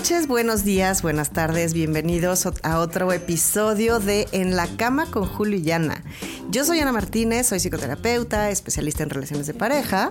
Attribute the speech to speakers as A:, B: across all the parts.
A: Noches, buenos días, buenas tardes, bienvenidos a otro episodio de En la cama con Julio y Yana. Yo soy Ana Martínez, soy psicoterapeuta, especialista en relaciones de pareja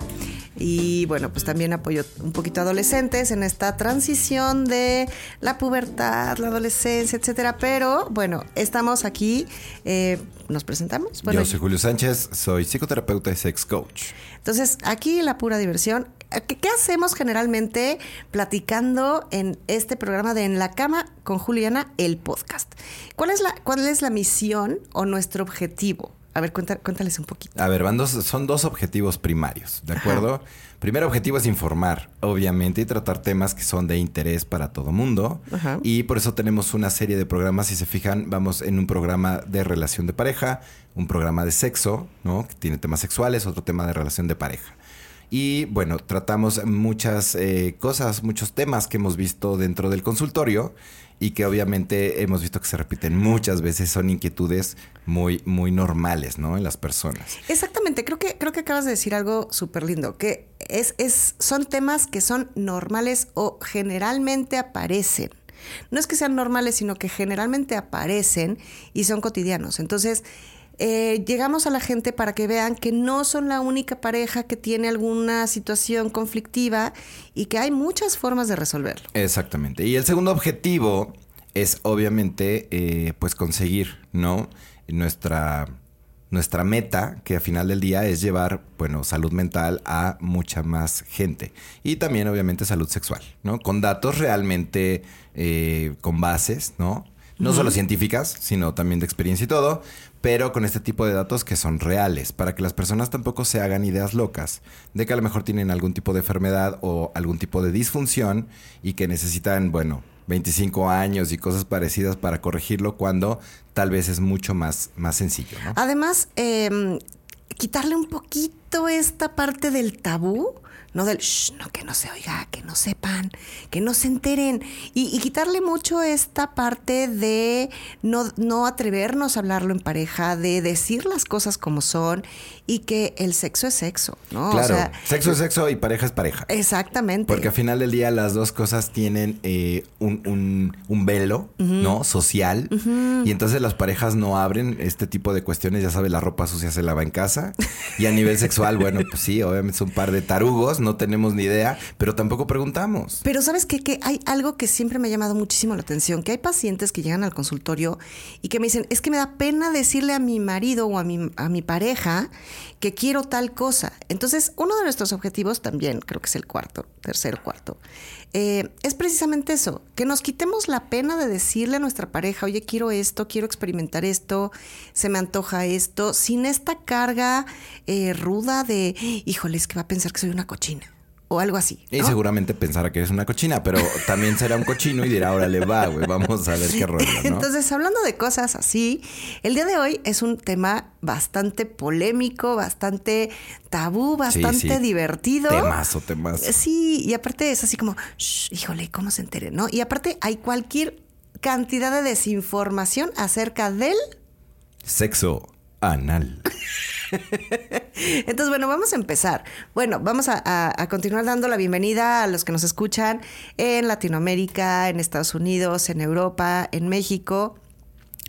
A: y bueno, pues también apoyo un poquito a adolescentes en esta transición de la pubertad, la adolescencia, etcétera. Pero bueno, estamos aquí, eh, nos presentamos.
B: Yo soy Julio Sánchez, soy psicoterapeuta y sex coach.
A: Entonces, aquí la pura diversión. ¿Qué, hacemos generalmente platicando en este programa de En la Cama con Juliana, el podcast? ¿Cuál es la, cuál es la misión o nuestro objetivo? A ver, cuéntales un poquito.
B: A ver, van dos, son dos objetivos primarios, ¿de acuerdo? Primer objetivo es informar, obviamente, y tratar temas que son de interés para todo mundo. Y por eso tenemos una serie de programas, si se fijan, vamos en un programa de relación de pareja, un programa de sexo, ¿no? Que tiene temas sexuales, otro tema de relación de pareja. Y bueno, tratamos muchas eh, cosas, muchos temas que hemos visto dentro del consultorio y que obviamente hemos visto que se repiten muchas veces, son inquietudes muy, muy normales, ¿no? En las personas.
A: Exactamente, creo que, creo que acabas de decir algo súper lindo, que es, es, son temas que son normales o generalmente aparecen. No es que sean normales, sino que generalmente aparecen y son cotidianos. Entonces, eh, llegamos a la gente para que vean que no son la única pareja que tiene alguna situación conflictiva y que hay muchas formas de resolverlo.
B: Exactamente. Y el segundo objetivo es obviamente eh, pues conseguir, ¿no? Nuestra, nuestra meta, que al final del día es llevar, bueno, salud mental a mucha más gente. Y también obviamente salud sexual, ¿no? Con datos realmente eh, con bases, ¿no? No solo científicas, sino también de experiencia y todo, pero con este tipo de datos que son reales, para que las personas tampoco se hagan ideas locas de que a lo mejor tienen algún tipo de enfermedad o algún tipo de disfunción y que necesitan, bueno, 25 años y cosas parecidas para corregirlo cuando tal vez es mucho más, más sencillo.
A: Además, em, quitarle un poquito esta parte del tabú no del shh, no que no se oiga, que no sepan, que no se enteren y, quitarle mucho esta parte de no, no atrevernos a hablarlo en pareja, de decir las cosas como son y que el sexo es sexo, ¿no?
B: Claro, sexo es sexo y pareja es pareja.
A: Exactamente.
B: Porque al final del día las dos cosas tienen eh, un, un, velo, ¿no? Social. Y entonces las parejas no abren este tipo de cuestiones, ya sabes, la ropa sucia se lava en casa. Y a nivel sexual, bueno, pues sí, obviamente es un par de tarugos no tenemos ni idea, pero tampoco preguntamos.
A: Pero sabes qué? que hay algo que siempre me ha llamado muchísimo la atención, que hay pacientes que llegan al consultorio y que me dicen, es que me da pena decirle a mi marido o a mi, a mi pareja que quiero tal cosa. Entonces, uno de nuestros objetivos también, creo que es el cuarto, tercer cuarto, eh, es precisamente eso, que nos quitemos la pena de decirle a nuestra pareja, oye, quiero esto, quiero experimentar esto, se me antoja esto, sin esta carga eh, ruda de, híjole, es que va a pensar que soy una cochina o algo así.
B: Y seguramente pensará que eres una cochina, pero también será un cochino y dirá, órale, va, güey, vamos a ver qué rollo, ¿no?
A: Entonces, hablando de cosas así, el día de hoy es un tema bastante polémico, bastante tabú, bastante divertido.
B: Temazo, temazo.
A: Sí, y aparte es así como, híjole, ¿cómo se entere? ¿No? Y aparte hay cualquier cantidad de desinformación acerca del...
B: Sexo anal.
A: Entonces, bueno, vamos a empezar. Bueno, vamos a, continuar dando la bienvenida a los que nos escuchan en Latinoamérica, en Estados Unidos, en Europa, en México.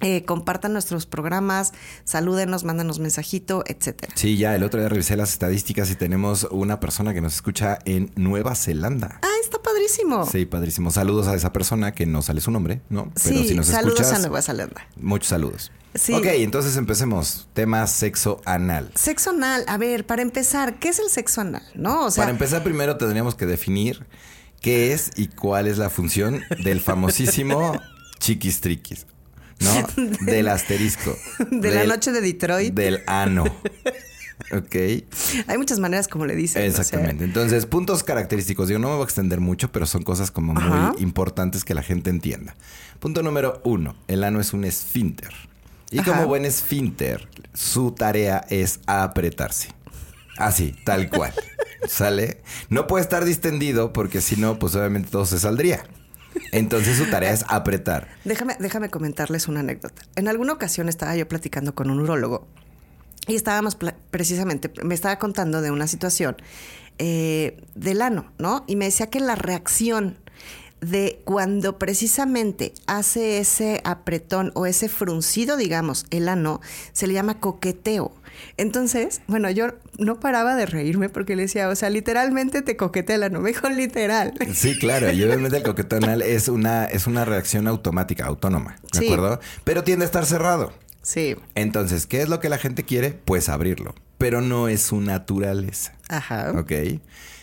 A: Eh, compartan nuestros programas, salúdenos, mándanos mensajito, etcétera.
B: Sí, ya el otro día revisé las estadísticas y tenemos una persona que nos escucha en Nueva Zelanda.
A: Ah, está padrísimo.
B: Sí, padrísimo. Saludos a esa persona que no sale su nombre, ¿no?
A: Pero si nos saludos a Nueva Zelanda.
B: Muchos saludos. Ok, entonces empecemos. Tema sexo anal.
A: Sexo anal. A ver, para empezar, ¿qué es el sexo anal? ¿No?
B: O sea, para empezar, primero tendríamos que definir qué es y cuál es la función del famosísimo chiquis triquis. ¿No? del asterisco.
A: De la noche de Detroit.
B: Del ano. Ok.
A: Hay muchas maneras como le dicen.
B: Exactamente. Entonces, puntos característicos. Yo no me voy a extender mucho, pero son cosas como muy importantes que la gente entienda. Punto número uno. El ano es un esfínter. Y como buen esfínter, su tarea es apretarse. Así, tal cual. ¿Sale? No puede estar distendido porque si no, pues obviamente todo se saldría. Entonces su tarea es apretar.
A: Déjame, déjame comentarles una anécdota. En alguna ocasión estaba yo platicando con un urólogo y estábamos precisamente, me estaba contando de una situación eh, del ano, ¿no? Y me decía que la reacción de cuando precisamente hace ese apretón o ese fruncido, digamos, el ano, se le llama coqueteo. Entonces, bueno, yo no paraba de reírme porque le decía, o sea, literalmente te coquetea el ano, me dijo literal.
B: Sí, claro, y obviamente el coqueteo anal es una, es una reacción automática, autónoma, ¿de acuerdo? Pero tiende a estar cerrado.
A: Sí.
B: Entonces, ¿qué es lo que la gente quiere? Pues abrirlo, pero no es su naturaleza.
A: Ajá.
B: ¿Ok?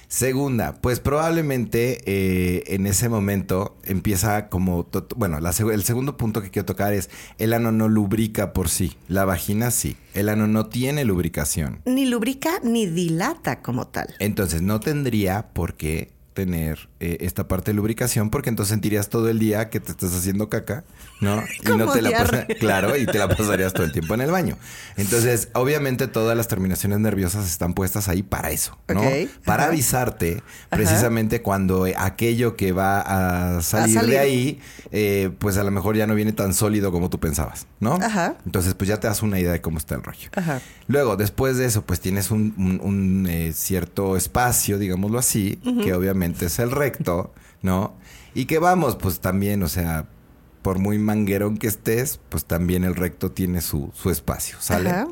B: Segunda, pues probablemente eh, en ese momento empieza como, bueno, el segundo punto que quiero tocar es, el ano no lubrica por sí, la vagina sí, el ano no tiene lubricación.
A: Ni lubrica ni dilata como tal.
B: Entonces no tendría por qué tener eh, esta parte de lubricación porque entonces sentirías todo el día que te estás haciendo caca, ¿no?
A: Y no te la
B: claro, y te la pasarías todo el tiempo en el baño. Entonces, obviamente todas las terminaciones nerviosas están puestas ahí para eso, ¿no? Para avisarte precisamente cuando aquello que va a salir, de ahí, eh, pues a lo mejor ya no viene tan sólido como tú pensabas, ¿no?
A: Ajá.
B: Entonces, pues ya te das una idea de cómo está el rollo. Ajá. Luego, después de eso, pues tienes un, eh, cierto espacio, digámoslo así, que obviamente es el recto, ¿no? Y que vamos, pues también, o sea, por muy manguerón que estés, pues también el recto tiene su, su espacio, ¿sale?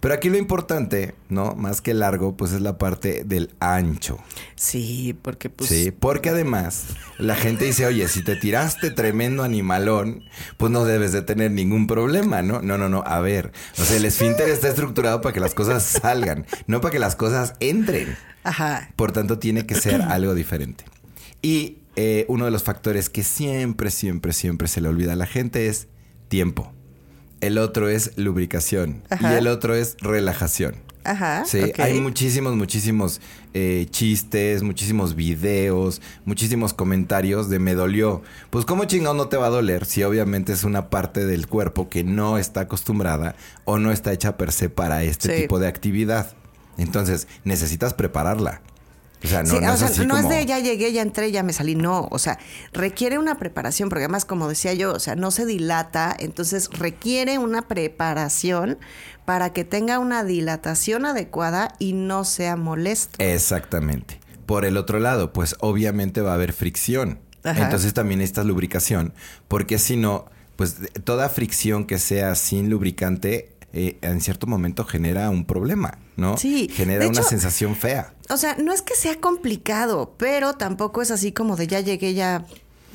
B: Pero aquí lo importante, ¿no? Más que largo, pues es la parte del ancho.
A: Sí, porque pues...
B: Sí, porque además la gente dice, oye, si te tiraste tremendo animalón, pues no debes de tener ningún problema, ¿no? No, no, no, a ver. O sea, el esfínter está estructurado para que las cosas salgan, no para que las cosas entren.
A: Ajá.
B: Por tanto, tiene que ser algo diferente. Y eh, uno de los factores que siempre, siempre, siempre se le olvida a la gente es tiempo. El otro es lubricación. Y el otro es relajación.
A: Ajá.
B: Sí, hay muchísimos, muchísimos eh, chistes, muchísimos videos, muchísimos comentarios de me dolió. Pues, ¿cómo chingado no te va a doler si obviamente es una parte del cuerpo que no está acostumbrada o no está hecha per se para este tipo de actividad? Entonces, necesitas prepararla. O sea, no,
A: es, de ya llegué, ya entré, ya me salí. No, o sea, requiere una preparación, porque además, como decía yo, o sea, no se dilata, entonces requiere una preparación para que tenga una dilatación adecuada y no sea molesto.
B: Exactamente. Por el otro lado, pues obviamente va a haber fricción. Entonces también necesitas lubricación, porque si no, pues toda fricción que sea sin lubricante eh, en cierto momento genera un problema, ¿no?
A: Sí.
B: Genera una sensación fea.
A: O sea, no es que sea complicado, pero tampoco es así como de ya llegué, ya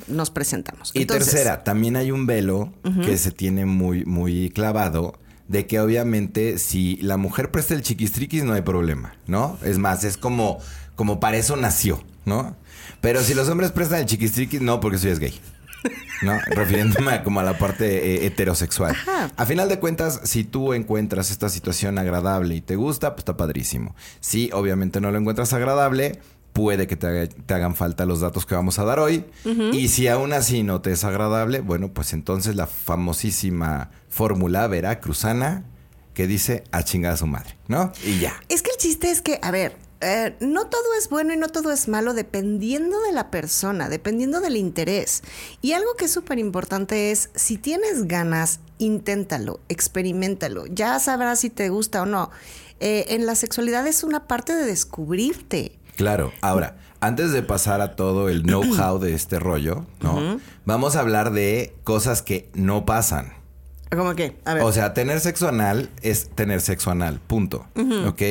A: nos presentamos.
B: Y tercera, también hay un velo que se tiene muy, muy clavado de que obviamente si la mujer presta el chiquistriquis no hay problema, ¿no? Es más, es como, como para eso nació, ¿no? Pero si los hombres prestan el chiquistriquis, no, porque soy es gay. ¿No? Refiriéndome como a la parte eh, heterosexual. A final de cuentas, si tú encuentras esta situación agradable y te gusta, pues está padrísimo. Si obviamente no lo encuentras agradable, puede que te, hagan falta los datos que vamos a dar hoy. Y si aún así no te es agradable, bueno, pues entonces la famosísima fórmula veracruzana que dice a chingar a su madre, ¿no? Y ya.
A: Es que el chiste es que, a ver, eh, no todo es bueno y no todo es malo dependiendo de la persona, dependiendo del interés. Y algo que es súper importante es, si tienes ganas, inténtalo, experimentalo, ya sabrás si te gusta o no. Eh, en la sexualidad es una parte de descubrirte.
B: Claro, ahora, antes de pasar a todo el know-how de este rollo, ¿no? Vamos a hablar de cosas que no pasan.
A: ¿Cómo qué? A ver.
B: O sea, tener sexo anal es tener sexo anal, punto. ¿Ok?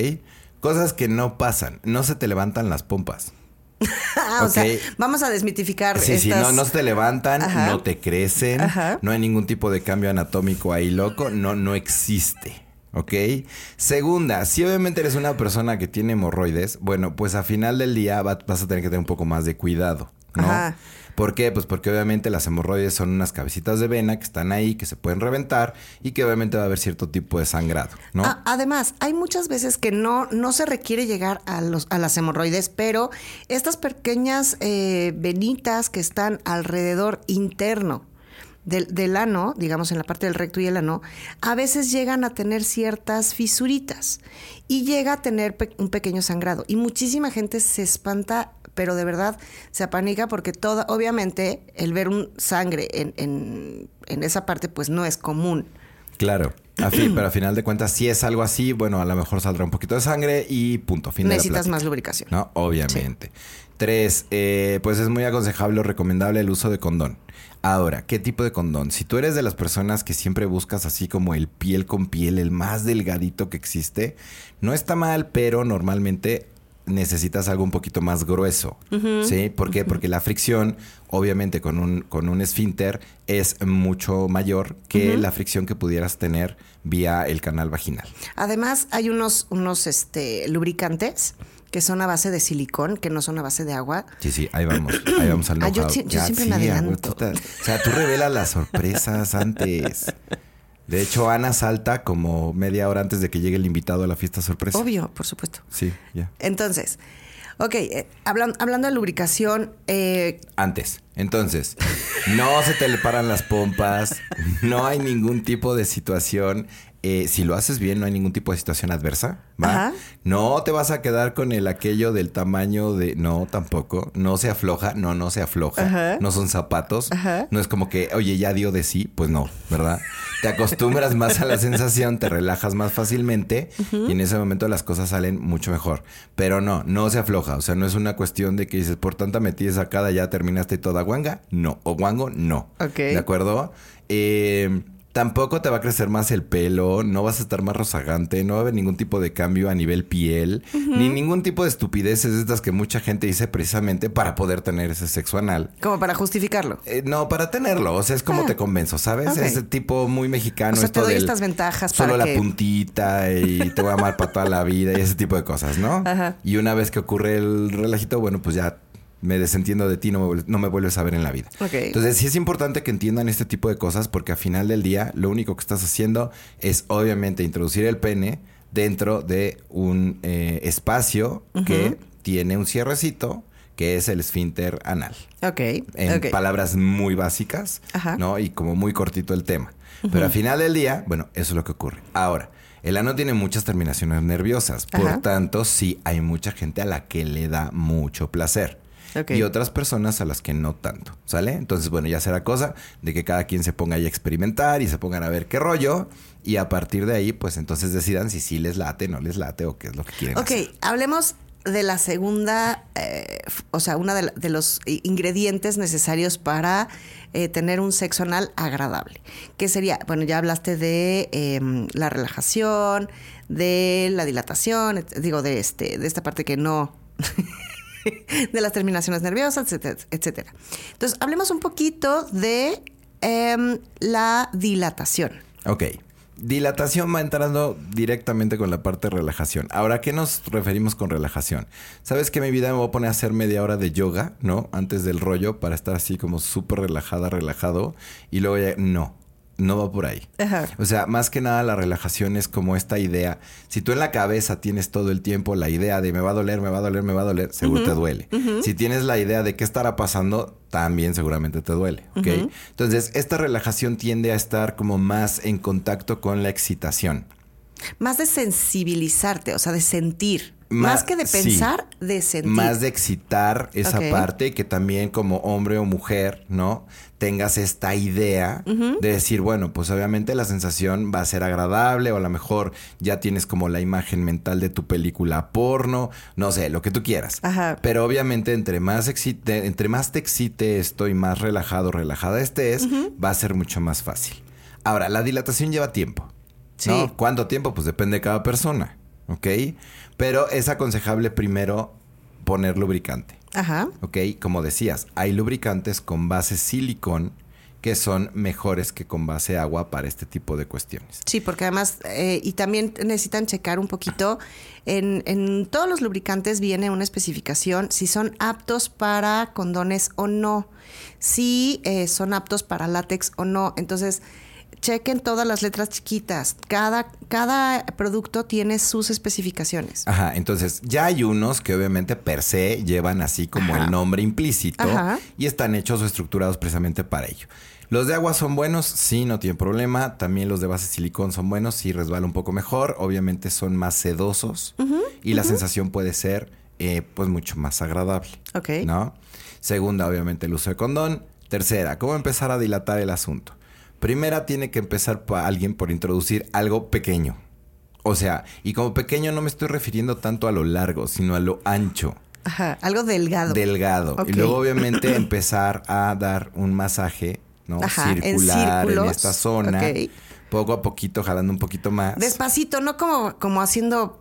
B: Cosas que no pasan. No se te levantan las pompas.
A: o sea, vamos a desmitificar.
B: Sí, sí, no, no se te levantan, no te crecen, no hay ningún tipo de cambio anatómico ahí loco, no, no existe. ¿Ok? Segunda, si obviamente eres una persona que tiene hemorroides, bueno, pues a final del día vas a tener que tener un poco más de cuidado, ¿no? Ajá. ¿Por qué? Pues porque obviamente las hemorroides son unas cabecitas de vena que están ahí, que se pueden reventar y que obviamente va a haber cierto tipo de sangrado,
A: además, hay muchas veces que no, no se requiere llegar a, las hemorroides, pero estas pequeñas eh, venitas que están alrededor interno del, del, ano, digamos en la parte del recto y el ano, a veces llegan a tener ciertas fisuritas y llega a tener un pequeño sangrado. Y muchísima gente se espanta pero de verdad se apanica porque toda, obviamente, el ver un sangre en, en, esa parte, pues no es común.
B: Claro. pero a final de cuentas, si es algo así, bueno, a lo mejor saldrá un poquito de sangre y punto.
A: Fin Necesitas más lubricación.
B: No, obviamente. Tres, eh, pues es muy aconsejable o recomendable el uso de condón. Ahora, ¿qué tipo de condón? Si tú eres de las personas que siempre buscas así como el piel con piel, el más delgadito que existe, no está mal, pero normalmente necesitas algo un poquito más grueso. ¿Sí? ¿Por qué? Porque la fricción, obviamente, con un, con un esfínter es mucho mayor que la fricción que pudieras tener vía el canal vaginal.
A: Además, hay unos, unos este, lubricantes que son a base de silicón, que no son a base de agua.
B: Sí, sí, ahí vamos, ahí vamos al
A: Ah, yo, yo
B: Ya,
A: siempre
B: sí,
A: me adelanto.
B: O sea, tú revelas las sorpresas antes. De hecho, Ana salta como media hora antes de que llegue el invitado a la fiesta sorpresa.
A: Obvio, por supuesto.
B: Sí, ya.
A: Entonces, ok, eh, hablan- hablando de lubricación, eh,
B: Antes. Entonces, no se te le paran las pompas, no hay ningún tipo de situación. Eh, si lo haces bien, no hay ningún tipo de situación adversa. ¿va? No te vas a quedar con el aquello del tamaño de. No, tampoco. No se afloja. No, no se afloja.
A: Ajá.
B: No son zapatos.
A: Ajá.
B: No es como que, oye, ya dio de sí. Pues no, ¿verdad? Te acostumbras más a la sensación, te relajas más fácilmente y en ese momento las cosas salen mucho mejor. Pero no, no se afloja. O sea, no es una cuestión de que dices, por tanta metida sacada ya terminaste toda guanga. No. O guango, no.
A: Ok.
B: ¿De acuerdo? Eh, tampoco te va a crecer más el pelo, no vas a estar más rozagante, no va a haber ningún tipo de cambio a nivel piel, ni ningún tipo de estupideces de estas que mucha gente dice precisamente para poder tener ese sexo anal.
A: como para justificarlo.
B: Eh, no, para tenerlo, o sea, es como
A: Ah.
B: te convenzo, ¿sabes?
A: Ok.
B: Ese tipo muy mexicano.
A: O sea,
B: esto
A: te doy
B: del
A: estas ventajas
B: Solo
A: para
B: la
A: que-
B: puntita y te voy a amar para toda la vida y ese tipo de cosas, ¿no?
A: Ajá.
B: Y una vez que ocurre el relajito, bueno, pues ya me desentiendo de ti, no me, no me vuelves a ver en la vida. Entonces, sí es importante que entiendan este tipo de cosas porque al final del día lo único que estás haciendo es obviamente introducir el pene dentro de un eh, espacio que tiene un cierrecito que es el esfínter anal
A: Ok,
B: en palabras muy básicas,
A: Ajá.
B: ¿no? Y como muy cortito el tema. Pero al final del día, bueno, eso es lo que ocurre. Ahora, el ano tiene muchas terminaciones nerviosas, por
A: Ajá.
B: tanto, sí hay mucha gente a la que le da mucho placer. Y otras personas a las que no tanto, ¿sale? Entonces, bueno, ya será cosa de que cada quien se ponga ahí a experimentar y se pongan a ver qué rollo. Y a partir de ahí, pues entonces decidan si sí les late, no les late o qué es lo que quieren
A: Ok,
B: hacer.
A: hablemos de la segunda, eh, o sea, una de, la- de los ingredientes necesarios para eh, tener un sexo anal agradable. Que sería, bueno, ya hablaste de em, la relajación, de la dilatación, digo, de este, de esta parte que no. de las terminaciones nerviosas, etcétera. Entonces, hablemos un poquito de em, la dilatación.
B: Ok. Dilatación va entrando directamente con la parte de relajación. Ahora, ¿a qué nos referimos con relajación? ¿Sabes que mi vida me voy a poner a hacer media hora de yoga, ¿no? Antes del rollo para estar así como súper relajada, relajado. Y luego ya, no, no va por ahí.
A: Ajá.
B: O sea, más que nada la relajación es como esta idea. Si tú en la cabeza tienes todo el tiempo la idea de me va a doler, me va a doler, me va a doler, seguro te duele. Si tienes la idea de qué estará pasando, también seguramente te duele, ¿ok? Entonces, esta relajación tiende a estar como más en contacto con la excitación.
A: Más de sensibilizarte, o sea, de sentir. Más que de
B: sí.
A: pensar, de sentir.
B: Más de excitar esa parte que también como hombre o mujer, ¿no? Tengas esta idea de decir, bueno, pues obviamente la sensación va a ser agradable o a lo mejor ya tienes como la imagen mental de tu película porno, no sé, lo que tú quieras.
A: Ajá.
B: Pero obviamente entre más excite, entre más te excite esto y más relajado, relajada estés, va a ser mucho más fácil. Ahora, la dilatación lleva tiempo. ¿no?
A: Sí.
B: ¿Cuánto tiempo? Pues depende de cada persona, ¿ok? Pero es aconsejable primero poner lubricante,
A: Ajá.
B: ¿ok? Como decías, hay lubricantes con base silicón que son mejores que con base agua para este tipo de cuestiones.
A: Sí, porque además, eh, y también necesitan checar un poquito, en, en todos los lubricantes viene una especificación si son aptos para condones o no, si eh, son aptos para látex o no. Entonces, chequen todas las letras chiquitas. Cada, cada producto tiene sus especificaciones.
B: Ajá, entonces ya hay unos que obviamente per se llevan así como
A: Ajá.
B: el nombre implícito
A: Ajá.
B: y están hechos o estructurados precisamente para ello. Los de agua son buenos, sí, no tienen problema. También los de base silicón son buenos, sí resbala un poco mejor. Obviamente son más sedosos y la sensación puede ser eh, pues mucho más agradable.
A: Ok.
B: ¿No? Segunda, obviamente, el uso de condón. Tercera, cómo empezar a dilatar el asunto. Primera, tiene que empezar pa- alguien por introducir algo pequeño. O sea, y como pequeño no me estoy refiriendo tanto a lo largo, sino a lo ancho.
A: Ajá, algo delgado.
B: Delgado. Y luego, obviamente, empezar a dar un masaje, ¿no?
A: Ajá,
B: Circular en, esta zona. Poco a poquito, jalando un poquito más.
A: Despacito, no como, como haciendo.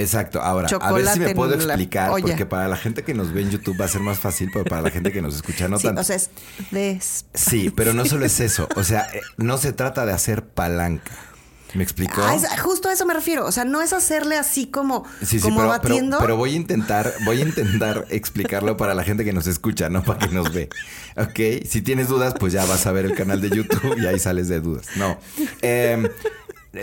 B: Exacto. Ahora, a ver si me puedo explicar, porque para la gente que nos ve en YouTube va a ser más fácil, pero para la gente que nos escucha no
A: sí,
B: tanto.
A: o sea, es
B: Sí, pero no solo es eso. O sea, eh, no se trata de hacer palanca. ¿Me explicó?
A: Ah, es- justo a eso me refiero. O sea, no es hacerle así como,
B: Sí, sí,
A: como
B: pero, pero-
A: batiendo.
B: pero voy a intentar, voy a intentar explicarlo para la gente que nos escucha, no para que nos ve. Ok, si tienes dudas, pues ya vas a ver el canal de YouTube y ahí sales de dudas. No. Em,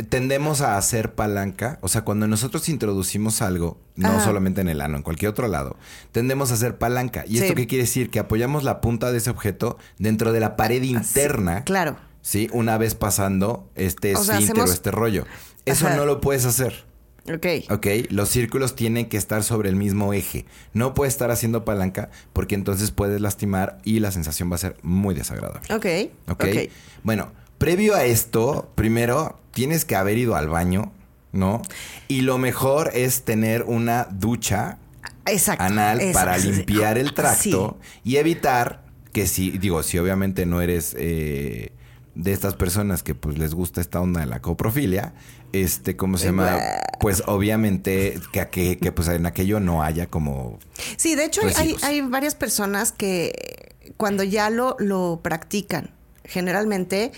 B: tendemos a hacer palanca, o sea, cuando nosotros introducimos algo, no
A: Ajá.
B: solamente en el ano, en cualquier otro lado, tendemos a hacer palanca. ¿Y esto qué quiere decir? Que apoyamos la punta de ese objeto dentro de la pared interna.
A: Claro.
B: Sí, una vez pasando este
A: O sea, hacemos-
B: este rollo. Eso
A: Ajá.
B: no lo puedes hacer.
A: Ok.
B: Ok, los círculos tienen que estar sobre el mismo eje. No puedes estar haciendo palanca porque entonces puedes lastimar y la sensación va a ser muy desagradable.
A: Ok.
B: Ok.
A: Ok.
B: Bueno, previo a esto, primero tienes que haber ido al baño, ¿no? Y lo mejor es tener una ducha
A: Exacto.
B: anal
A: Eso,
B: para limpiar el tracto
A: Sí.
B: y evitar que si, digo, si obviamente no eres eh, de estas personas que pues les gusta esta onda de la coprofilia, este, ¿cómo se llama? Pues obviamente que, que, que, pues en aquello no haya como...
A: Sí, de hecho hay, hay varias personas que cuando ya lo, lo practican, generalmente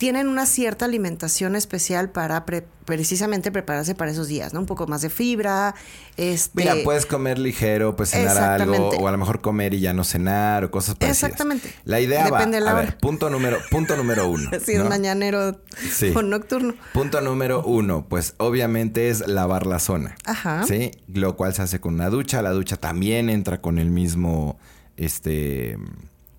A: tienen una cierta alimentación especial para pre- precisamente prepararse para esos días, ¿no? Un poco más de fibra, este...
B: Mira, puedes comer ligero, pues cenar algo, o a lo mejor comer y ya no cenar, o cosas parecidas.
A: Exactamente.
B: La idea
A: Depende de
B: va,
A: la
B: a
A: hora.
B: ver, punto número, punto número uno.
A: si es
B: ¿no?
A: mañanero
B: Sí.
A: o nocturno.
B: Punto número uno, pues obviamente es lavar la zona.
A: Ajá.
B: Sí, lo cual se hace con una ducha. La ducha también entra con el mismo este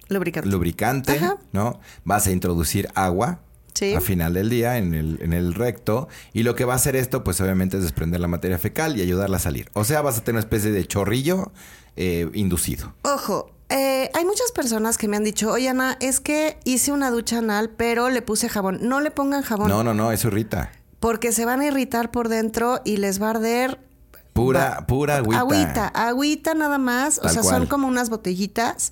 A: Lubricante.
B: lubricante,
A: Ajá.
B: ¿no? Vas a introducir agua
A: Sí.
B: a final del día en el, en el recto. Y lo que va a hacer esto, pues obviamente es desprender la materia fecal y ayudarla a salir. O sea, vas a tener una especie de chorrillo eh, inducido.
A: Ojo, eh, hay muchas personas que me han dicho, oye Ana, es que hice una ducha anal, pero le puse jabón. No le pongan jabón.
B: No, no, no, eso irrita.
A: Porque se van a irritar por dentro y les va a arder.
B: Pura,
A: va-
B: pura agüita.
A: Agüita, agüita nada más. o sea,
B: cual.
A: son como unas botellitas.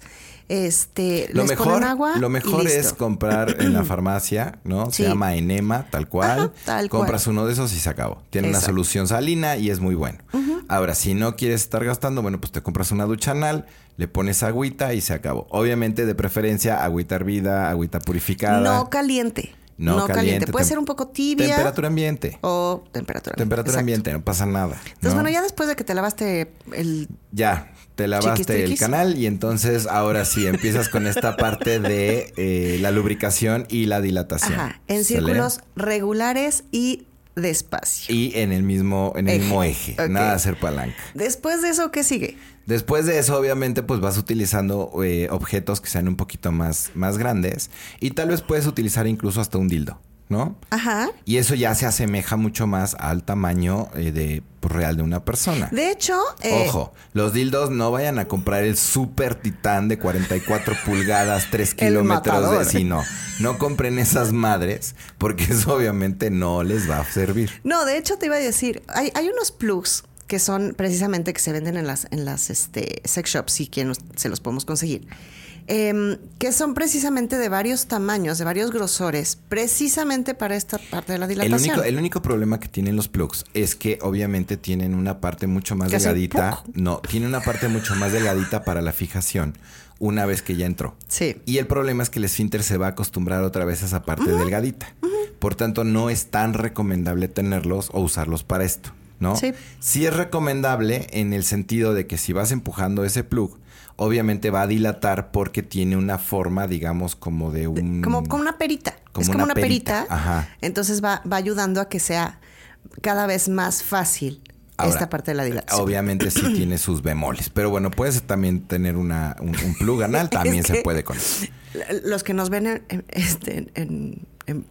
A: Este,
B: Lo
A: les
B: mejor,
A: ponen agua.
B: lo
A: y
B: mejor es comprar en la farmacia, ¿no? Se llama enema, tal cual.
A: Ajá, tal cual.
B: Compras uno de esos y se acabó. Tiene una solución salina y es muy bueno. Ahora, si no quieres estar gastando, bueno, pues te compras una ducha anal, le pones agüita y se acabó. Obviamente, de preferencia, agüita hervida, agüita purificada.
A: No caliente.
B: No
A: No, caliente.
B: caliente,
A: Puede
B: tem-
A: ser un poco tibia.
B: Temperatura ambiente.
A: O temperatura ambiente.
B: Temperatura
A: Exacto.
B: ambiente, no pasa nada.
A: Entonces,
B: ¿no?
A: bueno, ya después de que te lavaste el
B: Ya, te lavaste el
A: Chiquis,
B: canal y entonces ahora sí empiezas con esta parte de eh, la lubricación y la dilatación.
A: Ajá, en
B: ¿Sale?
A: círculos regulares y despacio.
B: Y en el mismo, en el
A: Eje.
B: mismo eje. Nada de hacer palanca.
A: Después de eso, ¿qué sigue?
B: Después de eso, obviamente, pues vas utilizando eh, objetos que sean un poquito más, más grandes. Y tal vez puedes utilizar incluso hasta un dildo, ¿no?
A: Ajá.
B: Y eso ya se asemeja mucho más al tamaño eh, de pues, real de una persona.
A: De hecho, eh,
B: Ojo, los dildos no vayan a comprar el super titán de 44 pulgadas, 3
A: El
B: kilómetros de...
A: matador.
B: Sí, no. No compren esas madres porque eso obviamente no les va a servir.
A: no, de hecho te iba a decir, hay, hay unos plugs que son precisamente que se venden en las, en las este, sex shops, quien nos- se los podemos conseguir. em, que son precisamente de varios tamaños, de varios grosores, precisamente para esta parte de la
B: El
A: dilatación.
B: único, el único problema que tienen los plugs es que obviamente tienen una parte mucho más
A: Que
B: delgadita. No, tiene una parte mucho más delgadita para la fijación una vez que ya entró.
A: Sí.
B: Y el problema es que el esfínter se va a acostumbrar otra vez a esa parte delgadita. Por tanto, no es tan recomendable tenerlos o usarlos para esto, ¿no?
A: Sí.
B: Sí es recomendable en el sentido de que si vas empujando ese plug, obviamente va a dilatar porque tiene una forma, digamos, como de un...
A: Como, como una perita.
B: Como
A: es como
B: una
A: una,
B: perita,
A: perita.
B: ajá.
A: Entonces va, va ayudando a que sea cada vez más fácil
B: Ahora,
A: esta parte de la dilatación.
B: Obviamente sí tiene sus bemoles, pero bueno, puedes también tener una, un, un plug anal, también
A: Es
B: se puede con eso.
A: Los que nos ven en, en- este, en, en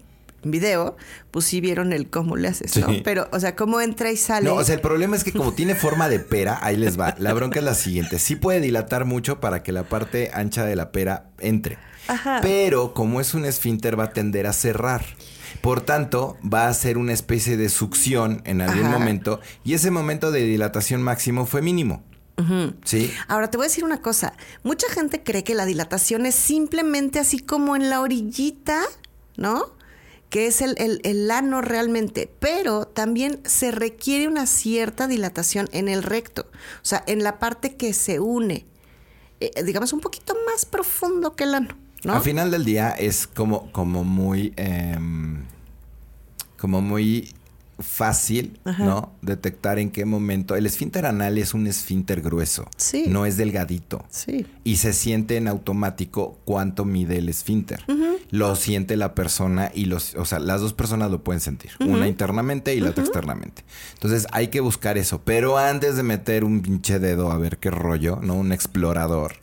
A: video, pues sí vieron el cómo le haces, ¿no?
B: Sí.
A: Pero, o sea, cómo entra y sale.
B: No, o sea, el problema es que como tiene forma de pera, ahí les va. La bronca es la siguiente. Sí puede dilatar mucho para que la parte ancha de la pera entre.
A: Ajá.
B: Pero como es un esfínter va a tender a cerrar. Por tanto, va a ser una especie de succión en algún
A: Ajá.
B: momento y ese momento de dilatación máximo fue mínimo. ¿Sí?
A: Ahora te voy a decir una cosa. Mucha gente cree que la dilatación es simplemente así como en la orillita, ¿no? Que es el, el, el ano realmente. Pero también se requiere una cierta dilatación en el recto. O sea, en la parte que se une. eh, digamos, un poquito más profundo que el ano, ¿no?
B: Al final del día es como, como muy. em, como muy fácil,
A: Ajá.
B: ¿no? Detectar en qué momento. El esfínter anal es un esfínter grueso.
A: Sí.
B: No es delgadito.
A: Sí.
B: Y se siente en automático cuánto mide el esfínter. Lo siente la persona y los, o sea, las dos personas lo pueden sentir. Una internamente y la otra externamente. Entonces hay que buscar eso. Pero antes de meter un pinche dedo a ver qué rollo, ¿no? Un explorador.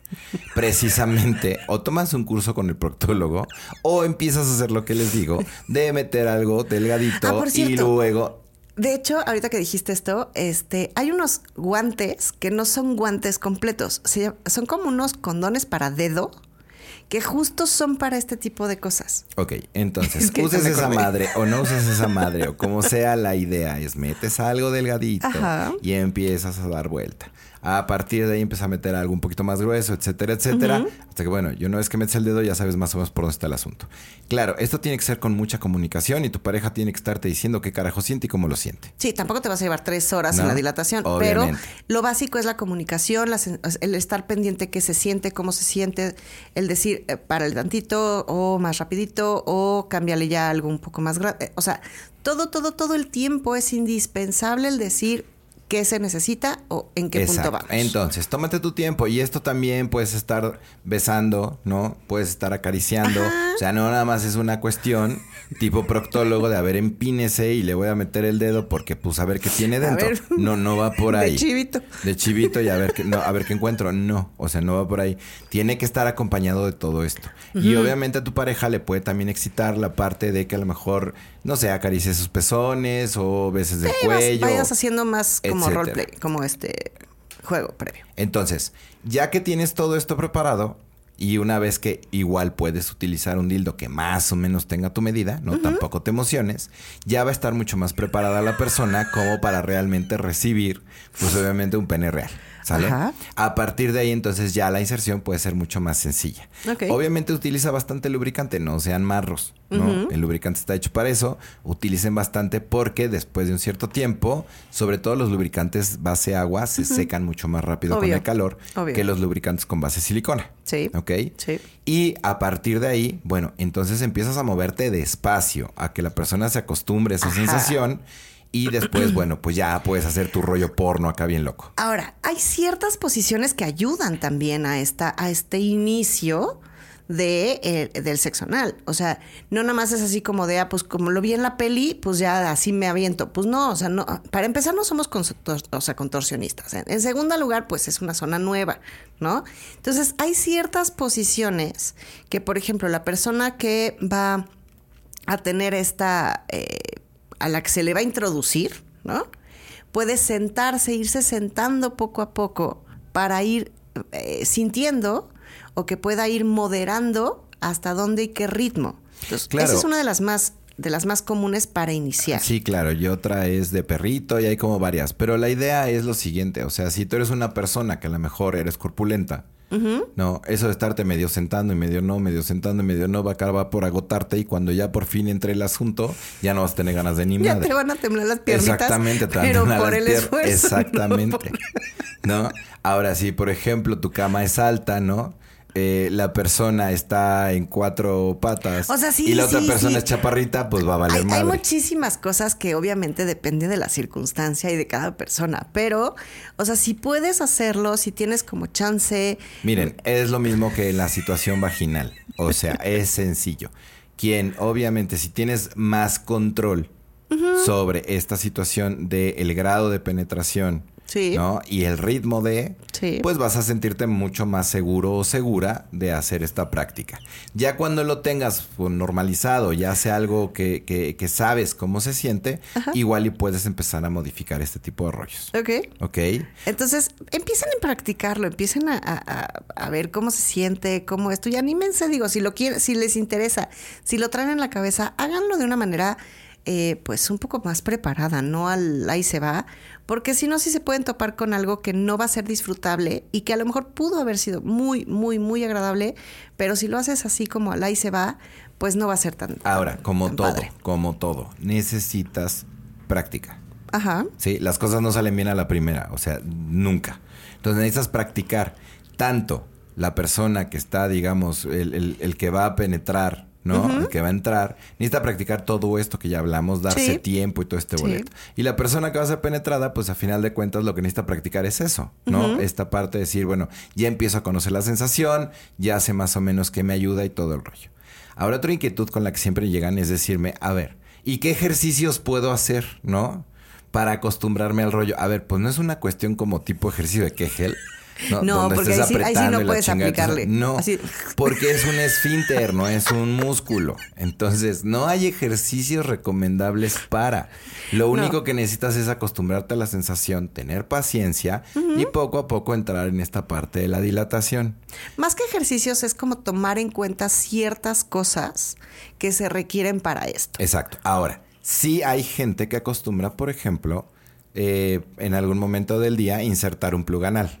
B: Precisamente, o tomas un curso con el proctólogo, o empiezas a hacer lo que les digo, de meter algo delgadito
A: Ah,
B: y luego.
A: De hecho, ahorita que dijiste esto, este, hay unos guantes que no son guantes completos, se- son como unos condones para dedo que justo son para este tipo de cosas.
B: Ok, entonces,
A: Es que
B: uses esa madre o no uses esa madre o como sea la idea es metes algo delgadito
A: Ajá.
B: y empiezas a dar vuelta. A partir de ahí empiezas a meter algo un poquito más grueso, etcétera, etcétera. Hasta que, bueno, yo una vez que metes el dedo ya sabes más o menos por dónde está el asunto. Claro, esto tiene que ser con mucha comunicación y tu pareja tiene que estarte diciendo qué carajo siente y cómo lo siente.
A: Sí, tampoco te vas a llevar tres horas en la dilatación,
B: obviamente.
A: pero lo básico es la comunicación, el estar pendiente qué se siente, cómo se siente, el decir eh, para el tantito o más rapidito o cámbiale ya algo un poco más grande. O sea, todo, todo, todo el tiempo es indispensable el decir qué se necesita o en qué
B: Exacto.
A: punto vamos.
B: Entonces, tómate tu tiempo y esto también puedes estar besando, ¿no? Puedes estar acariciando. O sea, no nada más es una cuestión tipo proctólogo de a ver, empínese y le voy a meter el dedo porque pues a ver qué tiene dentro.
A: ver.
B: No, no va por
A: De
B: ahí.
A: chivito.
B: De chivito y a ver qué, no, a ver qué encuentro. No, o sea, no va por ahí. Tiene que estar acompañado de todo esto. Y obviamente a tu pareja le puede también excitar la parte de que a lo mejor, no sé, acaricie sus pezones o beses del
A: Sí, vas-
B: cuello.
A: vayas haciendo más como
B: etcétera.
A: roleplay, como este juego previo.
B: Entonces, ya que tienes todo esto preparado y una vez que igual puedes utilizar un dildo que más o menos tenga tu medida, no tampoco te emociones, ya va a estar mucho más preparada la persona como para realmente recibir, pues obviamente un pene real. ¿Sale?
A: Ajá.
B: A partir de ahí, entonces ya la inserción puede ser mucho más sencilla. Obviamente utiliza bastante lubricante, no sean marros, ¿no? El lubricante está hecho para eso. Utilicen bastante porque después de un cierto tiempo, sobre todo los lubricantes base agua, se secan mucho más rápido con el calor
A: Obvio.
B: que los lubricantes con base silicona.
A: Sí.
B: ¿Ok?
A: Sí.
B: Y a partir de ahí, bueno, entonces empiezas a moverte despacio, a que la persona se acostumbre a esa
A: Ajá.
B: sensación. Y después, bueno, pues ya puedes hacer tu rollo porno acá bien loco.
A: Ahora, hay ciertas posiciones que ayudan también a, esta, a este inicio de, eh, del sexo anal. O sea, no nada más es así como de, ah, pues como lo vi en la peli, pues ya así me aviento. Pues no, o sea, no, para empezar no somos contorsionistas. En, en segundo lugar, pues es una zona nueva, ¿no? Entonces, hay ciertas posiciones que, por ejemplo, la persona que va a tener esta, eh, a la que se le va a introducir, ¿no? Puede sentarse, irse sentando poco a poco para ir eh, sintiendo o que pueda ir moderando hasta dónde y qué ritmo. Entonces,
B: Claro.
A: esa es una de las más de las más comunes para iniciar.
B: Sí, claro, y otra es de perrito y hay como varias. Pero la idea es lo siguiente, o sea, si tú eres una persona que a lo mejor eres corpulenta, no, eso de estarte medio sentando y medio no, medio sentando y medio no, va a acabar por agotarte y cuando ya por fin entre el asunto, ya no vas a tener ganas de ni
A: Ya
B: madre.
A: te van a temblar las piernitas.
B: Exactamente, te van a
A: pero
B: temblar
A: por el esfuerzo.
B: Exactamente.
A: no
B: ¿No? Ahora, si por ejemplo tu cama es alta, ¿no? Eh, la persona está en cuatro patas
A: O sea, sí,
B: y la otra persona
A: sí.
B: es chaparrita, pues va a valer
A: Hay, hay
B: madre.
A: muchísimas cosas que obviamente dependen de la circunstancia y de cada persona, pero, o sea, si puedes hacerlo, si tienes como chance,
B: Miren, es lo mismo que la situación vaginal. O sea, es sencillo. Quien, obviamente, si tienes más control sobre esta situación del grado de penetración,
A: Sí.
B: ¿no? Y el ritmo de,
A: Sí.
B: pues vas a sentirte mucho más seguro o segura de hacer esta práctica. Ya cuando lo tengas pues, normalizado, ya sea algo que, que- que sabes cómo se siente, igual y puedes empezar a modificar este tipo de rollos.
A: ¿ok?
B: ¿Ok?
A: Entonces, empiecen a practicarlo, empiecen a, a- a- a ver cómo se siente, cómo esto. Y anímense, digo, si lo quieren, si les interesa, si lo traen en la cabeza, háganlo de una manera eh, pues un poco más preparada, no al ahí se va, porque si no, sí se pueden topar con algo que no va a ser disfrutable y que a lo mejor pudo haber sido muy, muy, muy agradable, pero si lo haces así como al ahí se va, pues no va a ser tan.
B: Ahora, como
A: tan
B: todo,
A: padre.
B: como todo, necesitas práctica.
A: Ajá.
B: Sí, las cosas no salen bien a la primera, o sea, nunca. Entonces necesitas practicar tanto la persona que está, digamos, el, el- el que va a penetrar, ¿no? El que va a entrar, necesita practicar todo esto que ya hablamos, darse
A: Sí.
B: tiempo y todo este
A: Sí.
B: boleto. Y la persona que va a ser penetrada, pues a final de cuentas lo que necesita practicar es eso, ¿no? Esta parte de decir, bueno, ya empiezo a conocer la sensación, ya sé más o menos qué me ayuda y todo el rollo. Ahora otra inquietud con la que siempre llegan es decirme, a ver, ¿y qué ejercicios puedo hacer, no? Para acostumbrarme al rollo. A ver, pues no es una cuestión como tipo ejercicio de Kegel. No,
A: porque ahí sí- ahí sí
B: apretando
A: no puedes
B: chingada,
A: aplicarle.
B: entonces, No,
A: Así.
B: porque es un esfínter, no es un músculo. Entonces, no hay ejercicios recomendables para. Lo único que necesitas es acostumbrarte a la sensación, tener paciencia y poco a poco entrar en esta parte de la dilatación.
A: Más que ejercicios es como tomar en cuenta ciertas cosas que se requieren para esto.
B: Exacto. Ahora, sí hay gente que acostumbra, por ejemplo, eh, en algún momento del día insertar un plug anal.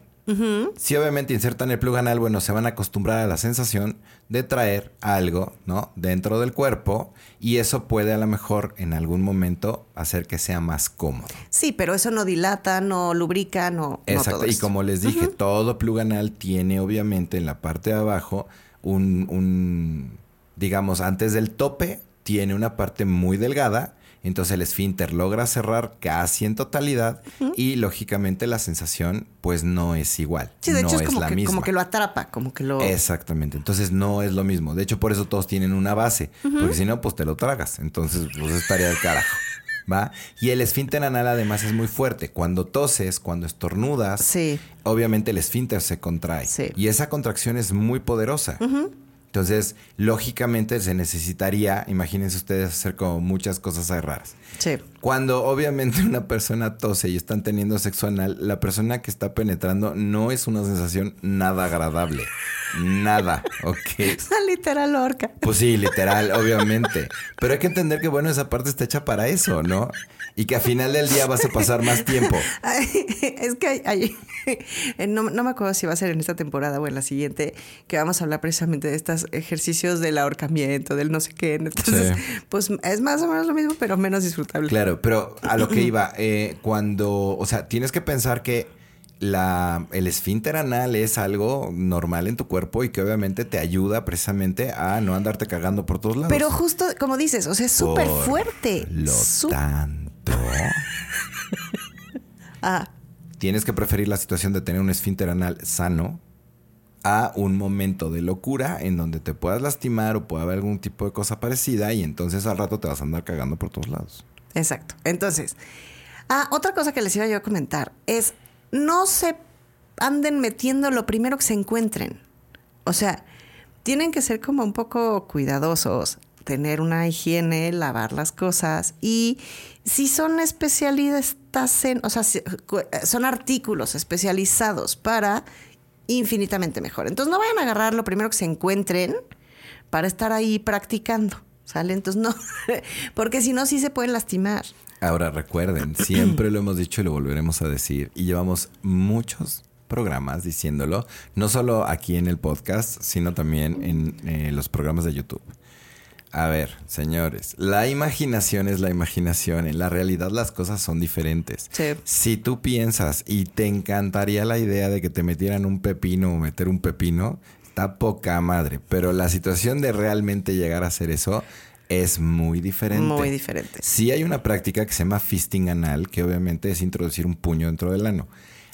B: Si obviamente insertan el plug anal, bueno, se van a acostumbrar a la sensación de traer algo, ¿no? Dentro del cuerpo y eso puede a lo mejor en algún momento hacer que sea más cómodo.
A: Sí, pero eso no dilata, no lubrica, no, no
B: Exacto.
A: todo
B: y
A: esto.
B: como les dije, todo plug anal tiene obviamente en la parte de abajo un, un, digamos, antes del tope, tiene una parte muy delgada. Entonces el esfínter logra cerrar casi en totalidad y lógicamente la sensación pues no es igual.
A: Sí, de
B: no
A: hecho es,
B: es
A: como,
B: la
A: que,
B: misma.
A: como que lo atrapa, como que lo...
B: Exactamente. Entonces no es lo mismo. De hecho, por eso todos tienen una base. Porque si no, pues te lo tragas. Entonces, pues estaría del carajo. ¿Va? Y el esfínter anal además es muy fuerte. Cuando toses, cuando estornudas,
A: Sí.
B: obviamente el esfínter se contrae.
A: Sí.
B: Y esa contracción es muy poderosa. Entonces, lógicamente se necesitaría, imagínense ustedes, hacer como muchas cosas ahí raras.
A: Sí.
B: Cuando obviamente una persona tose y están teniendo sexo anal, la persona que está penetrando no es una sensación nada agradable. Nada, ¿ok?
A: Literal orca.
B: Pues sí, literal, obviamente. Pero hay que entender que, bueno, esa parte está hecha para eso, ¿no? Y que a final del día vas a pasar más tiempo.
A: Ay, es que eh, no, no me acuerdo si va a ser en esta temporada o en la siguiente, que vamos a hablar precisamente de estos ejercicios del ahorcamiento, del no sé qué. Entonces,
B: Sí.
A: pues es más o menos lo mismo, pero menos disfrutable.
B: Claro, pero a lo que iba, eh, cuando, o sea, tienes que pensar que la, el esfínter anal es algo normal en tu cuerpo y que obviamente te ayuda precisamente a no andarte cagando por todos lados.
A: Pero justo como dices, o sea, es súper fuerte.
B: Lo
A: Sú- Ah,
B: Tienes que preferir la situación de tener un esfínter anal sano a un momento de locura en donde te puedas lastimar o pueda haber algún tipo de cosa parecida y entonces al rato te vas a andar cagando por todos lados.
A: Exacto. Entonces, ah, otra cosa que les iba yo a comentar es no se anden metiendo lo primero que se encuentren. O sea, tienen que ser como un poco cuidadosos, tener una higiene, lavar las cosas y si son especialistas en, o sea, cu- son artículos especializados para infinitamente mejor. Entonces no vayan a agarrar lo primero que se encuentren para estar ahí practicando, ¿sale? Entonces no, porque si no sí se pueden lastimar.
B: Ahora recuerden, siempre lo hemos dicho y lo volveremos a decir y llevamos muchos programas diciéndolo, no solo aquí en el podcast, sino también en eh, los programas de YouTube. A ver, señores, la imaginación es la imaginación. En la realidad las cosas son diferentes.
A: Sí.
B: Si tú piensas y te encantaría la idea de que te metieran un pepino o meter un pepino, está poca madre. Pero la situación de realmente llegar a hacer eso es muy diferente.
A: Muy diferente.
B: Sí hay una práctica que se llama fisting anal, que obviamente es introducir un puño dentro del ano.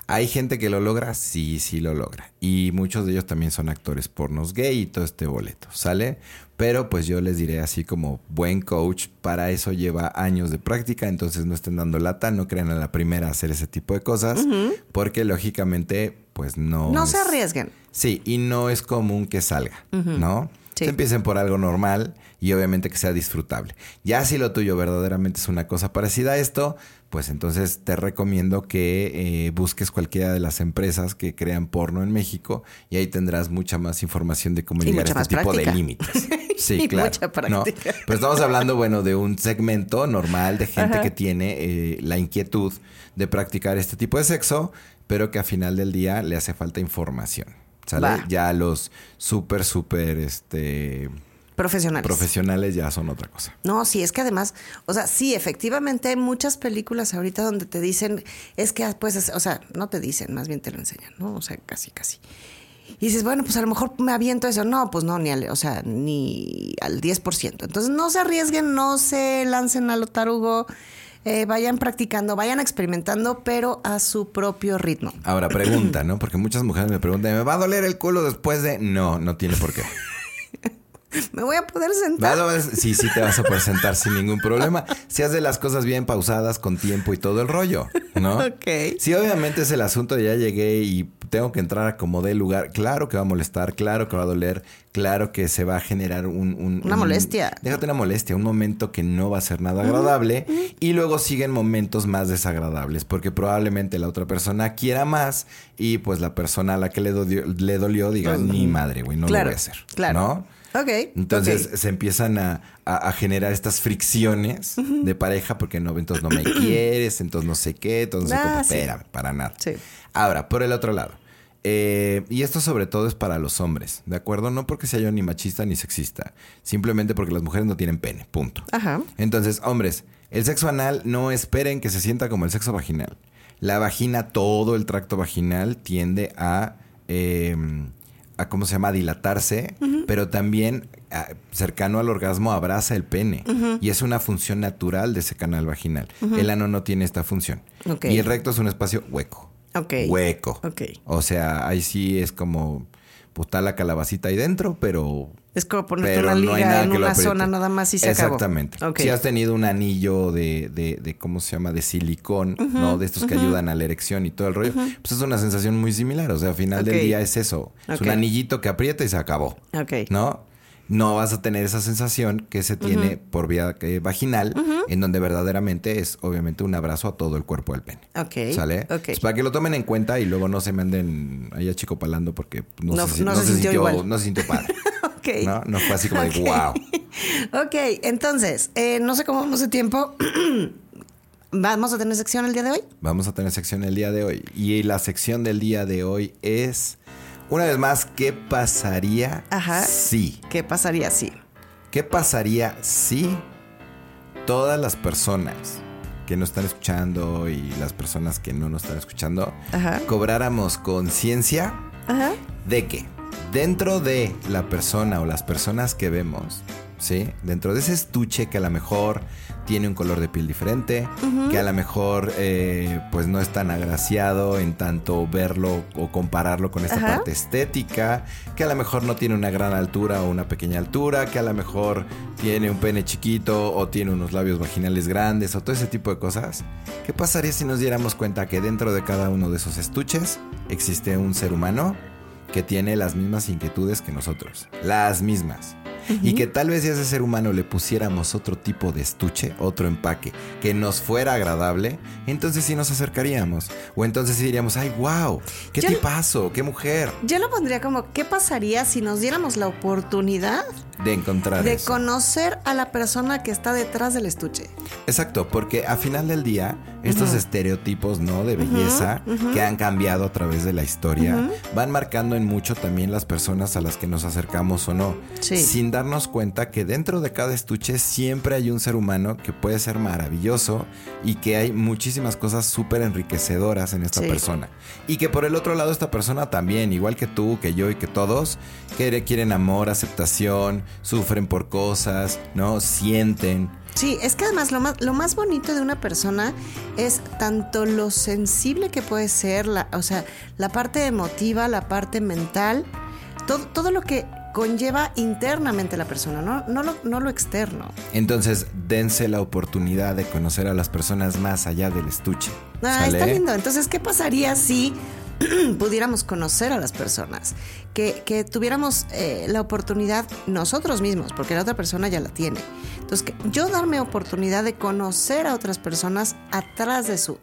B: ¿Hay gente que lo logra? Sí, sí lo logra. Y muchos de ellos también son actores pornos gay y todo este boleto, ¿sale? Pero pues yo les diré así como buen coach, para eso lleva años de práctica, entonces no estén dando lata, no crean a la primera hacer ese tipo de cosas, porque lógicamente pues no...
A: No
B: es-
A: se arriesguen.
B: Sí, y no es común que salga, ¿no?
A: Sí.
B: Se empiecen por algo normal y obviamente que sea disfrutable. Ya si lo tuyo verdaderamente es una cosa parecida a esto, pues entonces te recomiendo que eh, busques cualquiera de las empresas que crean porno en México y ahí tendrás mucha más información de cómo
A: Y
B: llegar a este tipo de
A: práctica.
B: límites. Sí,
A: Y
B: claro.
A: mucha
B: ¿no?
A: práctica.
B: Pero estamos hablando, bueno, de un segmento normal de gente
A: Ajá.
B: que tiene eh, la inquietud de practicar este tipo de sexo, pero que a final del día le hace falta información. ¿Sale?
A: Va.
B: Ya los súper, súper, este...
A: Profesionales.
B: Profesionales ya son otra cosa.
A: No, sí, es que además, o sea, sí, efectivamente hay muchas películas ahorita donde te dicen, es que pues, o sea, no te dicen, más bien te lo enseñan, ¿no? O sea, casi, casi. Y dices, bueno, pues a lo mejor me aviento eso. No, pues no, ni al, o sea, ni al 10%. Entonces no se arriesguen, no se lancen a lo tarugo, eh, vayan practicando, vayan experimentando, pero a su propio ritmo.
B: Ahora, pregunta, ¿no? Porque muchas mujeres me preguntan, ¿me va a doler el culo después de...? No, no tiene por qué.
A: Me voy a poder
B: ¿Va a
A: sentar.
B: Sí, sí te vas a poder sentar sin ningún problema. Si haces las cosas bien pausadas, con tiempo y todo el rollo, ¿no?
A: Ok.
B: Sí, obviamente es el asunto de ya llegué y tengo que entrar a como dé lugar. Claro que va a molestar, claro que va a doler, claro que se va a generar un... un-
A: Una
B: un-
A: molestia.
B: Déjate una molestia, un momento que no va a ser nada agradable y luego siguen momentos más desagradables porque probablemente la otra persona quiera más y pues la persona a la que le, dolió- le dolió diga, ni madre, güey, no
A: Claro,
B: lo voy a hacer.
A: claro.
B: ¿No?
A: Ok.
B: Entonces se empiezan a, a- a generar estas fricciones de pareja porque no, entonces no me quieres, entonces no sé qué, entonces
A: Ah, sí.
B: espérame, para nada.
A: Sí.
B: Ahora, por el otro lado, eh, y esto sobre todo es para los hombres, ¿de acuerdo? No porque sea yo ni machista ni sexista, simplemente porque las mujeres no tienen pene, punto.
A: Ajá.
B: Entonces, hombres, el sexo anal no esperen que se sienta como el sexo vaginal. La vagina, todo el tracto vaginal tiende a, eh, a ¿cómo se llama? A dilatarse, pero también a- cercano al orgasmo abraza el pene. Y es una función natural de ese canal vaginal. El ano no tiene esta función. Y el recto es un espacio hueco. Hueco. O sea, ahí sí es como, pues está la calabacita ahí dentro, pero
A: Es como ponerte una
B: no
A: liga
B: nada
A: en una zona nada más y se acabó.
B: Exactamente.
A: Ok.
B: Si has tenido un anillo de, de, de ¿cómo se llama? De silicón, ¿no? De estos que ayudan a la erección y todo el rollo. Pues es una sensación muy similar. O sea, al final del día es eso. Es un anillito que aprieta y se acabó.
A: Ok.
B: ¿No? No vas a tener esa sensación que se tiene por vía eh, vaginal, en donde verdaderamente es obviamente un abrazo a todo el cuerpo del pene.
A: Ok.
B: ¿Sale? Pues para que lo tomen en cuenta y luego no se me anden ahí achicopalando porque no,
A: No-
B: se,
A: no
B: no
A: se
B: se
A: sintió
B: sintió,
A: igual.
B: no se sintió padre.
A: Ok.
B: ¿No? No fue así como de wow.
A: Ok, entonces, eh, no sé cómo vamos de tiempo. ¿Vamos a tener sección el día de hoy?
B: Vamos a tener sección el día de hoy. Y la sección del día de hoy es, una vez más, ¿qué pasaría
A: Ajá.
B: si?
A: ¿Qué pasaría si?
B: ¿Qué pasaría si todas las personas que nos están escuchando y las personas que no nos están escuchando
A: Ajá.
B: cobráramos conciencia de que dentro de la persona o las personas que vemos, ¿sí? Dentro de ese estuche que a lo mejor tiene un color de piel diferente, que a lo mejor eh, pues no es tan agraciado en tanto verlo o compararlo con esta
A: Ajá.
B: parte estética, que a lo mejor no tiene una gran altura o una pequeña altura, que a lo mejor tiene un pene chiquito o tiene unos labios vaginales grandes o todo ese tipo de cosas. ¿Qué pasaría si nos diéramos cuenta que dentro de cada uno de esos estuches existe un ser humano que tiene las mismas inquietudes que nosotros? Las mismas. Y que tal vez si a ese ser humano le pusiéramos otro tipo de estuche, otro empaque, que nos fuera agradable, entonces sí nos acercaríamos. O entonces sí diríamos, ay, wow, qué
A: Yo-
B: tipazo, qué mujer.
A: Yo lo pondría como, ¿qué pasaría si nos diéramos la oportunidad
B: De encontrar
A: de
B: eso.
A: conocer a la persona que está detrás del estuche?
B: Exacto, porque a final del día, estos estereotipos, ¿no? De belleza que han cambiado a través de la historia, van marcando en mucho también las personas a las que nos acercamos o no.
A: Sí.
B: Sin darnos cuenta que dentro de cada estuche siempre hay un ser humano que puede ser maravilloso y que hay muchísimas cosas súper enriquecedoras en esta
A: Sí.
B: persona. Y que por el otro lado esta persona también, igual que tú, que yo y que todos, quiere- quieren amor, aceptación, sufren por cosas, ¿no? Sienten.
A: Sí, es que además lo más, lo más bonito de una persona es tanto lo sensible que puede ser, la, o sea, la parte emotiva, la parte mental, todo, todo lo que conlleva internamente la persona, no, no, lo, no lo externo.
B: Entonces, dense la oportunidad de conocer a las personas más allá del estuche.
A: Ah,
B: ¿sale?
A: está lindo. Entonces, ¿qué pasaría si pudiéramos conocer a las personas, que, que tuviéramos eh, la oportunidad nosotros mismos, porque la otra persona ya la tiene. Entonces, que yo darme oportunidad de conocer a otras personas atrás de su...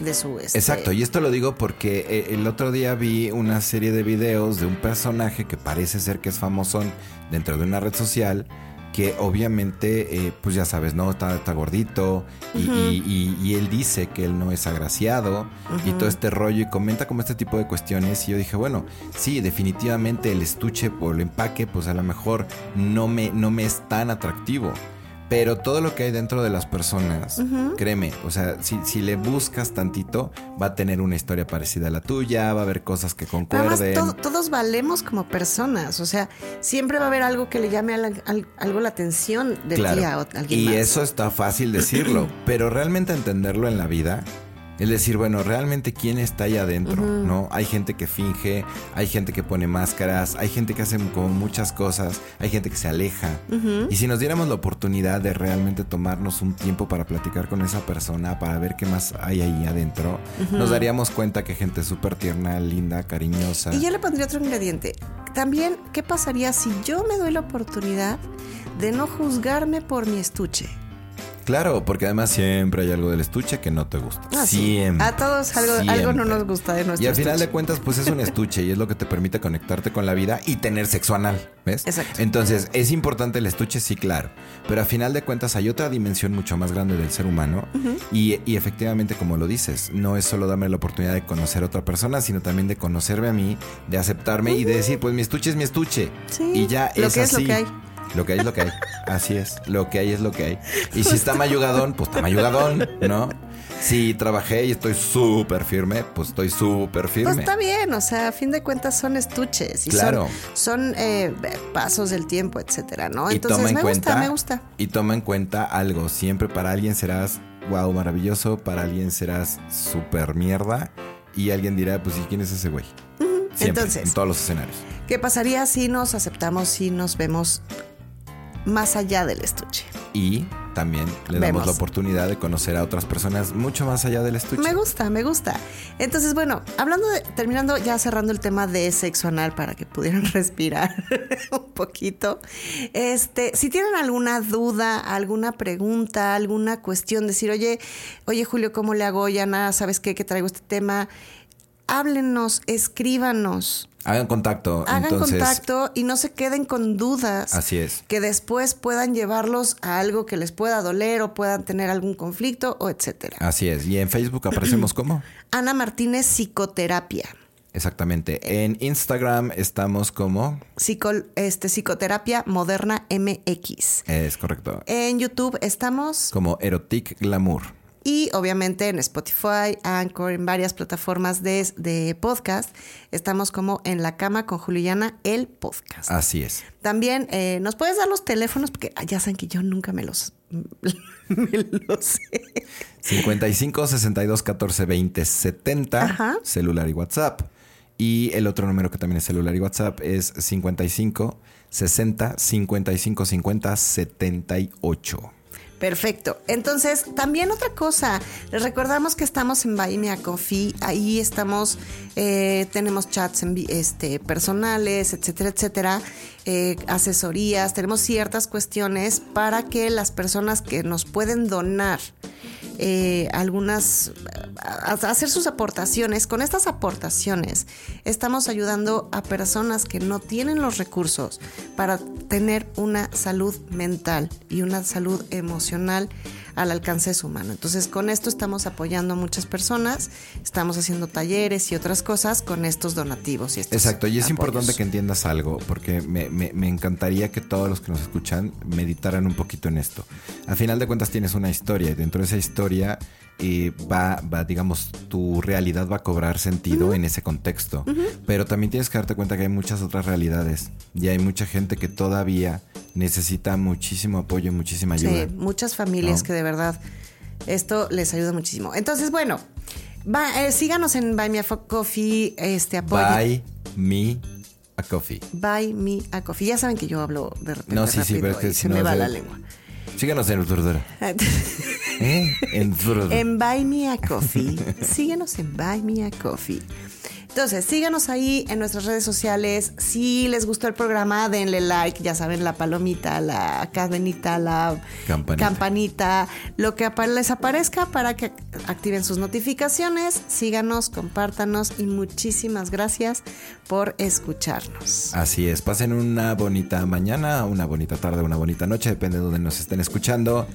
A: De su este,
B: Exacto, y esto lo digo porque eh, el otro día vi una serie de videos de un personaje que parece ser que es famosón dentro de una red social que obviamente, eh, pues ya sabes, ¿no? Está, está gordito y, y- y- y él dice que él no es agraciado y todo este rollo y comenta como este tipo de cuestiones y yo dije, bueno, sí, definitivamente el estuche por el empaque, pues a lo mejor no me, no me es tan atractivo. Pero todo lo que hay dentro de las personas, créeme, o sea, si, si le buscas tantito, va a tener una historia parecida a la tuya, va a haber cosas que
A: además,
B: concuerden.
A: todo- todos valemos como personas. O sea, siempre va a haber algo que le llame al- algo la atención de
B: Claro.
A: ti a alguien
B: y
A: más.
B: eso está fácil decirlo, pero realmente entenderlo en la vida es decir, bueno, realmente quién está ahí adentro, ¿no? Hay gente que finge, hay gente que pone máscaras, hay gente que hace como muchas cosas, hay gente que se aleja. Y si nos diéramos la oportunidad de realmente tomarnos un tiempo para platicar con esa persona, para ver qué más hay ahí adentro, nos daríamos cuenta que gente súper tierna, linda, cariñosa.
A: Y yo le pondría otro ingrediente. También, ¿qué pasaría si yo me doy la oportunidad de no juzgarme por mi estuche?
B: Claro, porque además siempre hay algo del estuche que no te gusta.
A: Ah,
B: siempre.
A: A todos algo, algo no nos gusta de nuestro
B: Y al final de cuentas, pues es un estuche y es lo que te permite conectarte con la vida y tener sexo anal, ¿ves?
A: Exacto.
B: Entonces, ¿es importante el estuche? Sí, claro. Pero al final de cuentas hay otra dimensión mucho más grande del ser humano y, y efectivamente, como lo dices, no es solo darme la oportunidad de conocer a otra persona, sino también de conocerme a mí, de aceptarme y de decir, pues mi estuche es mi estuche.
A: Sí,
B: y ya
A: lo
B: es
A: que es lo
B: así.
A: que hay.
B: Lo que hay es lo que hay. Así es. Lo que hay es lo que hay. Y si está mayugadón, pues está mayugadón, ¿no? Si trabajé y estoy súper firme, pues estoy súper firme.
A: Pues está bien, o sea, a fin de cuentas son estuches y
B: Claro.
A: son, son eh, pasos del tiempo, etcétera, ¿no?
B: y
A: Entonces
B: toma en
A: me
B: cuenta,
A: gusta, me gusta.
B: Y toma en cuenta algo. Siempre para alguien serás wow, maravilloso. Para alguien serás súper mierda. Y alguien dirá, pues, ¿y quién es ese güey? Siempre,
A: Entonces.
B: en todos los escenarios.
A: ¿Qué pasaría si nos aceptamos, si nos vemos más allá del estuche?
B: Y también le damos
A: Vemos.
B: la oportunidad de conocer a otras personas mucho más allá del estuche.
A: Me gusta, me gusta. Entonces, bueno, hablando de, terminando ya cerrando el tema de sexo anal para que pudieran respirar un poquito. Este, si tienen alguna duda, alguna pregunta, alguna cuestión, decir, oye, oye Julio, ¿cómo le hago? Ya nada, ¿sabes qué? Que traigo este tema. Háblenos, escríbanos,
B: Hagan contacto.
A: hagan
B: entonces,
A: contacto y no se queden con dudas
B: Así es.
A: que después puedan llevarlos a algo que les pueda doler o puedan tener algún conflicto o etcétera.
B: Así es. Y en Facebook aparecemos como.
A: Ana Martínez Psicoterapia.
B: Exactamente. En Instagram estamos como.
A: Psico- este, psicoterapia moderna MX.
B: Es correcto.
A: En YouTube estamos
B: Como Erotic Glamour.
A: Y obviamente en Spotify, Anchor, en varias plataformas de, de podcast. Estamos como en la cama con Juliana, el podcast.
B: Así es.
A: También eh, nos puedes dar los teléfonos porque ah, ya saben que yo nunca me los, me los sé.
B: 55 62 14 20 70.
A: Ajá.
B: Celular y WhatsApp. Y el otro número que también es celular y WhatsApp es 55 60 55 50 78.
A: Perfecto. Entonces, también otra cosa, les recordamos que estamos en Buy Me a Coffee, ahí estamos, eh, tenemos chats en este, personales, etcétera, etcétera, eh, asesorías, tenemos ciertas cuestiones para que las personas que nos pueden donar eh, algunas, hacer sus aportaciones, con estas aportaciones estamos ayudando a personas que no tienen los recursos para tener una salud mental y una salud emocional al alcance de su mano. Entonces, con esto estamos apoyando a muchas personas, estamos haciendo talleres y otras cosas con estos donativos. Y estos
B: Exacto, y es
A: apoyos.
B: importante que entiendas algo, porque me, me- me encantaría que todos los que nos escuchan meditaran un poquito en esto. Al final de cuentas tienes una historia y dentro de esa historia eh, va, va, digamos, tu realidad va a cobrar sentido en ese contexto. Pero también tienes que darte cuenta que hay muchas otras realidades y hay mucha gente que todavía necesita muchísimo apoyo y muchísima ayuda.
A: Sí, muchas familias
B: ¿No?
A: que de verdad esto les ayuda muchísimo. Entonces, bueno, va- eh, síganos en Buy Me a Coffee, este apoyo.
B: Buy me a coffee.
A: Buy Me a Coffee. Ya saben que yo hablo de repente
B: No, sí, sí, pero es que
A: y
B: si
A: se
B: no,
A: me va la lengua.
B: Síganos en. ¿Eh? En
A: en Buy Me a Coffee. Síguenos en Buy Me a Coffee. Entonces, síganos ahí en nuestras redes sociales. Si les gustó el programa, denle like. Ya saben, la palomita, la cadenita, la
B: Campanita.
A: campanita, lo que les aparezca para que activen sus notificaciones. Síganos, compártanos y muchísimas gracias por escucharnos.
B: Así es, pasen una bonita mañana, una bonita tarde, una bonita noche, depende de donde nos estén escuchando.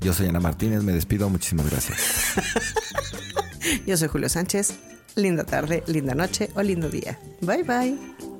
B: Yo soy Ana Martínez, me despido, muchísimas gracias.
A: Yo soy Julio Sánchez. Linda tarde, linda noche o lindo día. Bye bye.